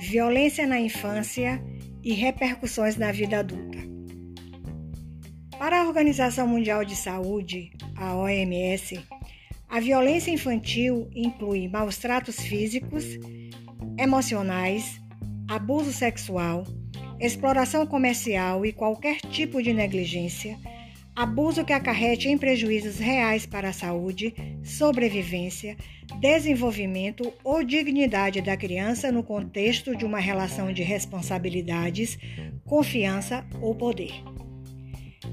violência na infância e repercussões na vida adulta. Para a Organização Mundial de Saúde, a OMS, a violência infantil inclui maus tratos físicos, emocionais, abuso sexual, exploração comercial e qualquer tipo de negligência, abuso que acarrete em prejuízos reais para a saúde, sobrevivência, desenvolvimento ou dignidade da criança no contexto de uma relação de responsabilidades, confiança ou poder.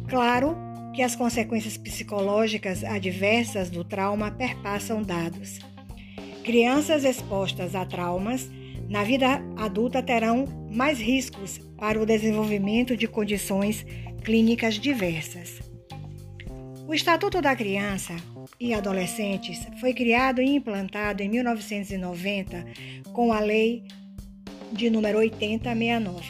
Claro que as consequências psicológicas adversas do trauma perpassam dados. Crianças expostas a traumas na vida adulta terão mais riscos para o desenvolvimento de condições clínicas diversas. O Estatuto da Criança e Adolescentes foi criado e implantado em 1990 com a Lei de número 8069.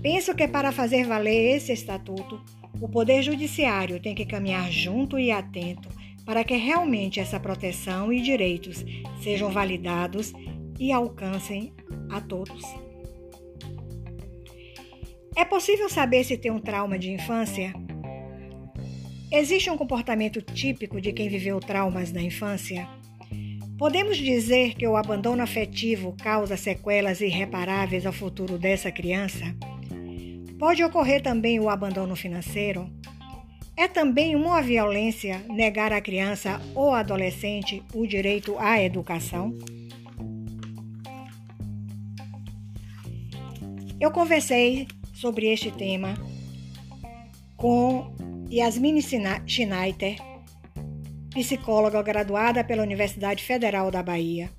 Penso que para fazer valer esse estatuto, o Poder Judiciário tem que caminhar junto e atento para que realmente essa proteção e direitos sejam validados e alcancem a todos. É possível saber se tem um trauma de infância? Existe um comportamento típico de quem viveu traumas na infância? Podemos dizer que o abandono afetivo causa sequelas irreparáveis ao futuro dessa criança? Pode ocorrer também o abandono financeiro? É também uma violência negar à criança ou adolescente o direito à educação? Eu conversei sobre este tema com Yasmine Schneider, psicóloga graduada pela Universidade Federal da Bahia,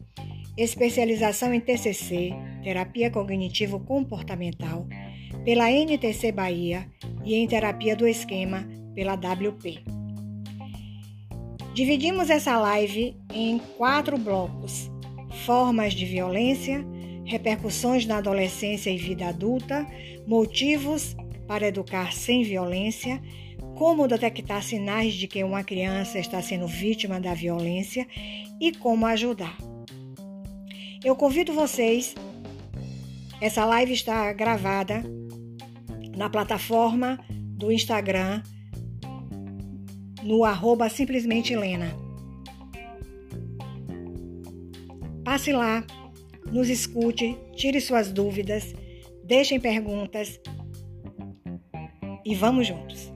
especialização em TCC, terapia cognitivo comportamental, pela NTC Bahia e em terapia do esquema pela WP. Dividimos essa live em quatro blocos: formas de violência, repercussões na adolescência e vida adulta, motivos para educar sem violência, como detectar sinais de que uma criança está sendo vítima da violência e como ajudar. Eu convido vocês, essa live está gravada na plataforma do Instagram, no arroba simplesmente. Passe lá, nos escute, tire suas dúvidas, deixem perguntas e vamos juntos.